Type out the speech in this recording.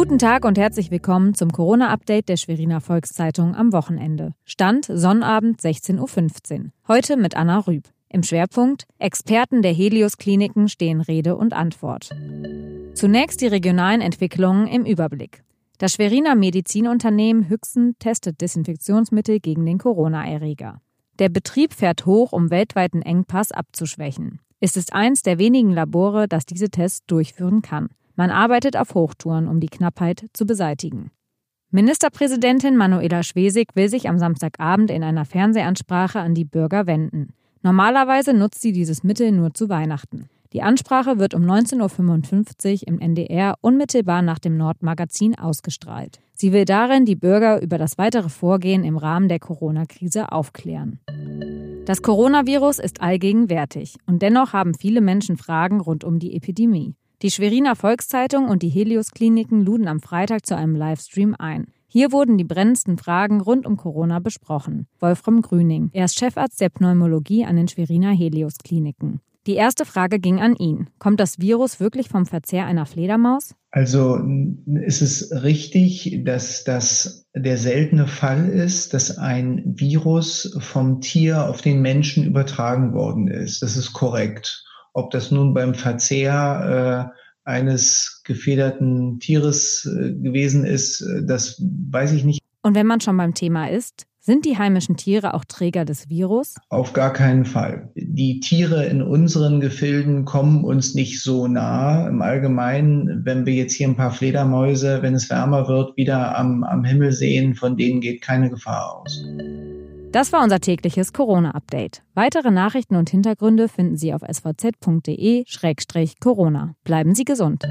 Guten Tag und herzlich willkommen zum Corona-Update der Schweriner Volkszeitung am Wochenende. Stand Sonnabend 16.15 Uhr. Heute mit Anna Rüb. Im Schwerpunkt Experten der Helios-Kliniken stehen Rede und Antwort. Zunächst die regionalen Entwicklungen im Überblick. Das Schweriner Medizinunternehmen Hüchsen testet Desinfektionsmittel gegen den Corona-Erreger. Der Betrieb fährt hoch, um weltweiten Engpass abzuschwächen. Es ist eins der wenigen Labore, das diese Tests durchführen kann. Man arbeitet auf Hochtouren, um die Knappheit zu beseitigen. Ministerpräsidentin Manuela Schwesig will sich am Samstagabend in einer Fernsehansprache an die Bürger wenden. Normalerweise nutzt sie dieses Mittel nur zu Weihnachten. Die Ansprache wird um 19.55 Uhr im NDR unmittelbar nach dem Nordmagazin ausgestrahlt. Sie will darin die Bürger über das weitere Vorgehen im Rahmen der Corona-Krise aufklären. Das Coronavirus ist allgegenwärtig und dennoch haben viele Menschen Fragen rund um die Epidemie. Die Schweriner Volkszeitung und die Helios Kliniken luden am Freitag zu einem Livestream ein. Hier wurden die brennendsten Fragen rund um Corona besprochen. Wolfram Grüning, er ist Chefarzt der Pneumologie an den Schweriner Helios Kliniken. Die erste Frage ging an ihn. Kommt das Virus wirklich vom Verzehr einer Fledermaus? Also ist es richtig, dass das der seltene Fall ist, dass ein Virus vom Tier auf den Menschen übertragen worden ist. Das ist korrekt. Ob das nun beim Verzehr äh, eines gefederten Tieres äh, gewesen ist, äh, das weiß ich nicht. Und wenn man schon beim Thema ist, sind die heimischen Tiere auch Träger des Virus? Auf gar keinen Fall. Die Tiere in unseren Gefilden kommen uns nicht so nah. Im Allgemeinen, wenn wir jetzt hier ein paar Fledermäuse, wenn es wärmer wird, wieder am, am Himmel sehen, von denen geht keine Gefahr aus. Das war unser tägliches Corona-Update. Weitere Nachrichten und Hintergründe finden Sie auf svz.de-corona. Bleiben Sie gesund.